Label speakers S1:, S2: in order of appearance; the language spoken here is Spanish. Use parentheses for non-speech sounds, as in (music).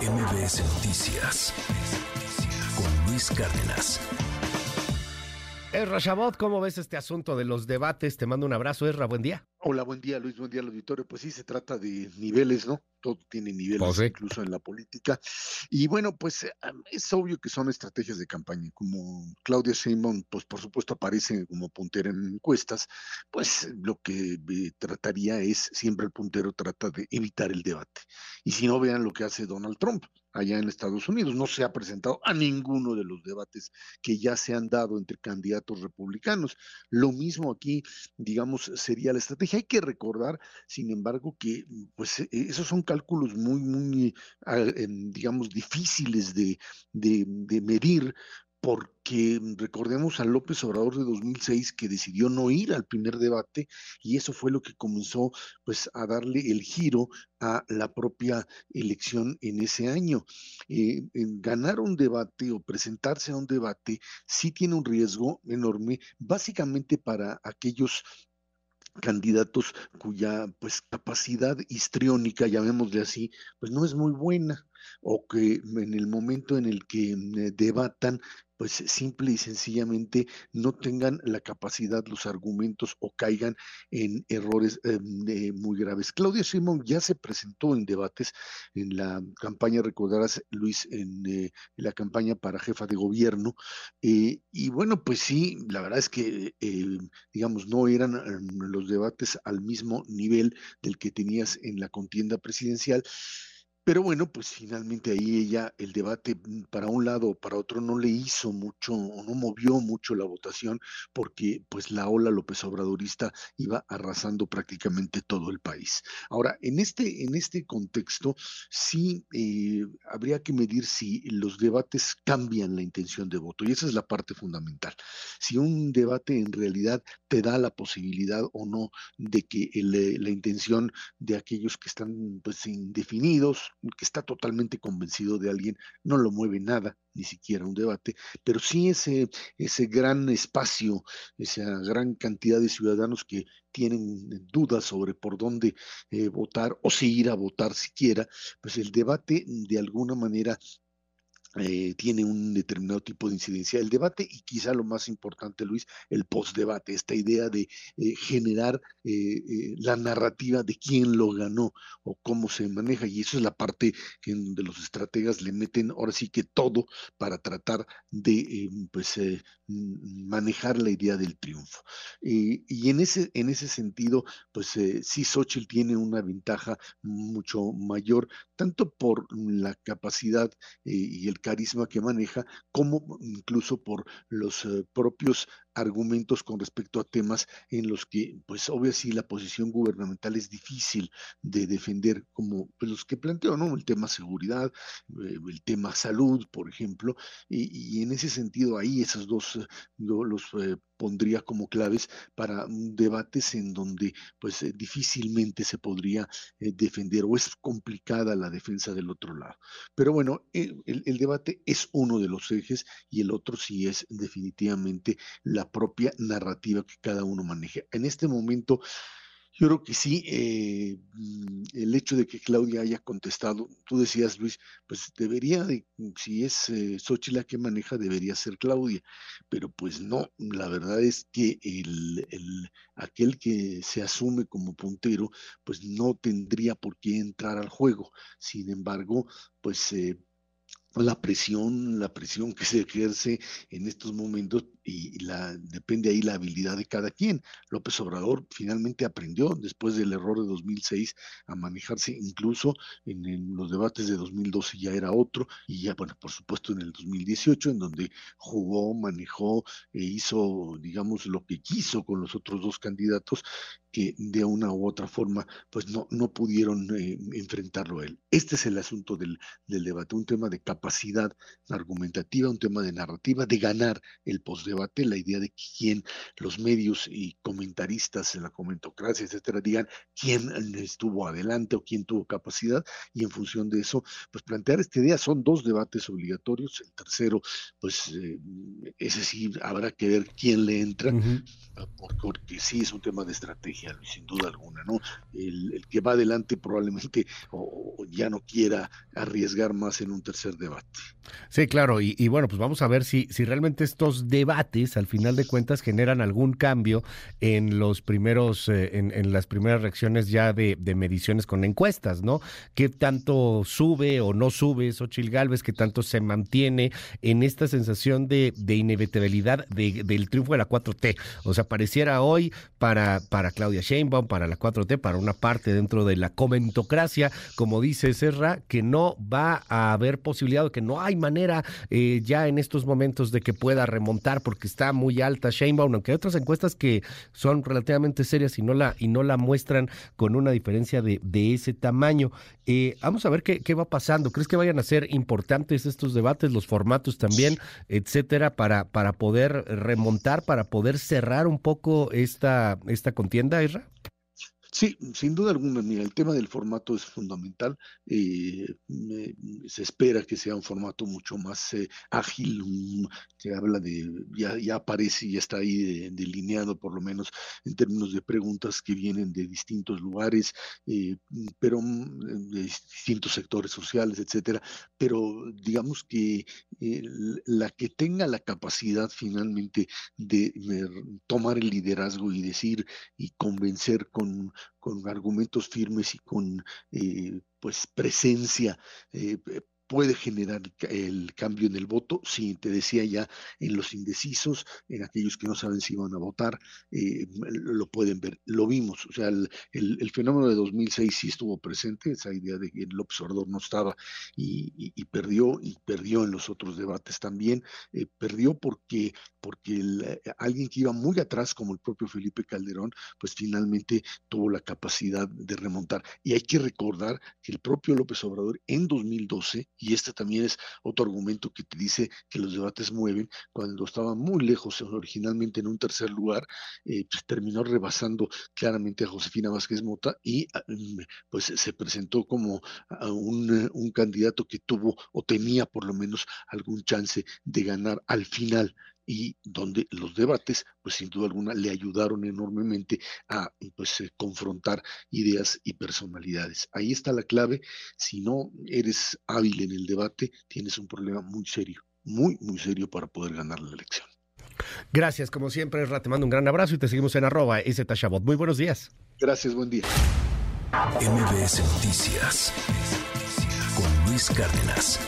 S1: MBS Noticias con Luis Cárdenas.
S2: Erra Chabot, ¿cómo ves este asunto de los debates? Te mando un abrazo, Erra, buen día.
S3: Hola, buen día, Luis, buen día al auditorio. Pues sí, se trata de niveles, ¿no? Todo tiene niveles,
S2: Pues
S3: incluso en la política. Y bueno, pues eh, es obvio que son estrategias de campaña. Como Claudia Sheinbaum, pues por supuesto aparece como puntera en encuestas, pues lo que eh, trataría es, siempre el puntero trata de evitar el debate. Y si no, vean lo que hace Donald Trump allá en Estados Unidos. No se ha presentado a ninguno de los debates que ya se han dado entre candidatos republicanos. Lo mismo aquí, digamos, sería la estrategia. Hay que recordar, sin embargo, que pues eh, esos son cálculos muy, muy, ah, em, digamos, difíciles de, de medir porque recordemos a López Obrador de 2006 que decidió no ir al primer debate y eso fue lo que comenzó pues a darle el giro a la propia elección en ese año. Eh, ganar un debate o presentarse a un debate sí tiene un riesgo enorme, básicamente para aquellos candidatos cuya pues capacidad histriónica, llamémosle así, pues no es muy buena o que en el momento en el que eh, debatan pues simple y sencillamente no tengan la capacidad, los argumentos o caigan en errores eh, muy graves. Claudia Sheinbaum ya se presentó en debates en la campaña, recordarás Luis, en, eh, la campaña para jefa de gobierno, eh, y bueno, pues sí, la verdad es que, eh, digamos, no eran eh, los debates al mismo nivel del que tenías en la contienda presidencial. Pero bueno, pues finalmente ahí ella, el debate mm, para un lado o para otro no le hizo mucho, o no movió mucho la votación, porque pues la ola López Obradorista iba arrasando prácticamente todo el país. Ahora, en este, en este contexto, sí eh, habría que medir si los debates cambian la intención de voto, y esa es la parte fundamental. Si un debate en realidad te da la posibilidad o no de que el, eh, la intención de aquellos que están pues indefinidos, que está totalmente convencido de alguien, no lo mueve nada, ni siquiera un debate, pero sí ese, ese gran espacio, esa gran cantidad de ciudadanos que tienen dudas sobre por dónde eh, votar o si ir a votar siquiera, pues el debate de alguna manera eh, tiene un determinado tipo de incidencia. El debate y quizá lo más importante, Luis, el postdebate, esta idea de eh, generar eh, eh, la narrativa de quién lo ganó o cómo se maneja. Y eso es la parte en donde los estrategas le meten ahora sí que todo para tratar de eh, pues, eh, manejar la idea del triunfo. Eh, y en ese, en ese sentido, pues eh, sí, Xochitl tiene una ventaja mucho mayor, tanto por la capacidad eh, y el carisma que maneja, como incluso por los eh, propios argumentos con respecto a temas en los que, pues obvio sí, la posición gubernamental es difícil de defender, como pues, los que planteó, ¿no? El tema seguridad, eh, el tema salud, por ejemplo, y, en ese sentido ahí esos dos yo los eh, pondría como claves para debates en donde pues eh, difícilmente se podría defender o es complicada la defensa del otro lado. Pero bueno, el- el debate es uno de los ejes y el otro sí es definitivamente la propia narrativa que cada uno maneja. En este momento yo creo que sí, eh, mm, el hecho de que Claudia haya contestado, tú decías, Luis, pues debería de, si es eh, que maneja, debería ser Claudia, pero pues no, la verdad es que el, el- aquel que se asume como puntero, pues no tendría por qué entrar al juego. Sin embargo, pues eh, la presión, la presión (laughs) que se ejerce en estos momentos y la, depende ahí la habilidad de cada quien. López Obrador finalmente aprendió después del error de 2006 a manejarse incluso en, los debates de 2012 ya era otro y ya bueno, por supuesto en el 2018 en donde jugó, manejó e hizo digamos lo que quiso con los otros dos candidatos que de una u otra forma pues no, no pudieron eh, enfrentarlo él. Este es el asunto del, del debate, un tema de capacidad argumentativa, un tema de narrativa, de ganar el postdebate debate, la idea de quién, los medios y comentaristas en la comentocracia, etcétera, digan quién estuvo adelante o quién tuvo capacidad, y en función de eso, pues plantear esta idea. Son dos debates obligatorios. El tercero, pues eh, ese sí habrá que ver quién le entra, ah, porque, sí es un tema de estrategia, sin duda alguna, ¿no? El, que va adelante probablemente o ya no quiera arriesgar más en un tercer debate.
S2: Sí, claro, y, bueno, pues vamos a ver si, si realmente estos debates, al final de cuentas, generan algún cambio en los primeros, eh, en, las primeras reacciones ya de, mediciones con encuestas, ¿no? ¿Qué tanto sube o no sube Xochil Gálvez? ¿Qué tanto se mantiene en esta sensación de, inevitabilidad del triunfo de la 4T? O sea, pareciera hoy para, para Claudia Sheinbaum, para la 4T, para una parte dentro de la comentocracia, como dice Serra, que no va a haber posibilidad, que no hay manera eh, ya en estos momentos de que pueda remontar porque está muy alta Sheinbaum, aunque hay otras encuestas que son relativamente serias y no la, y no la muestran con una diferencia de, de ese tamaño. Eh, vamos a ver qué, qué va pasando. ¿Crees que vayan a ser importantes estos debates, los formatos también, etcétera, para, para poder remontar, para poder cerrar un poco esta, esta contienda, Isra?
S3: Sí, sin duda alguna, mira, el tema del formato es fundamental. Eh, se espera que sea un formato mucho más eh, ágil, que habla de, ya, ya aparece, ya está ahí delineado por lo menos en términos de preguntas que vienen de distintos lugares, eh, pero mm, de distintos sectores sociales, etcétera. Pero digamos que la que tenga la capacidad finalmente de tomar el liderazgo y decir y convencer con con argumentos firmes y con eh, pues presencia eh, puede generar el cambio en el voto, sí, te decía ya, en los indecisos, en aquellos que no saben si van a votar, eh, lo pueden ver, lo vimos, o sea, el, el, fenómeno de 2006 sí estuvo presente, esa idea de que el observador no estaba y, y, perdió, y perdió en los otros debates también, eh, perdió porque, porque eh, alguien que iba muy atrás, como el propio Felipe Calderón, pues finalmente tuvo la capacidad de remontar. Y hay que recordar que el propio López Obrador en 2012 y este también es otro argumento que te dice que los debates mueven, cuando estaba muy lejos originalmente en un tercer lugar, eh, pues terminó rebasando claramente a Josefina Vázquez Mota y ah, mm, pues se presentó como un, un candidato que tuvo o tenía por lo menos algún chance de ganar al final y donde los debates, pues sin duda alguna, le ayudaron enormemente a pues, eh, confrontar ideas y personalidades. Ahí está la clave. Si no eres hábil en el debate, tienes un problema muy serio, muy, muy serio para poder ganar la elección.
S2: Gracias, como siempre, Ra, te mando un gran abrazo y te seguimos en arroba Tashabot. Muy buenos días.
S3: Gracias, buen día.
S1: MBS Noticias con Luis Cárdenas.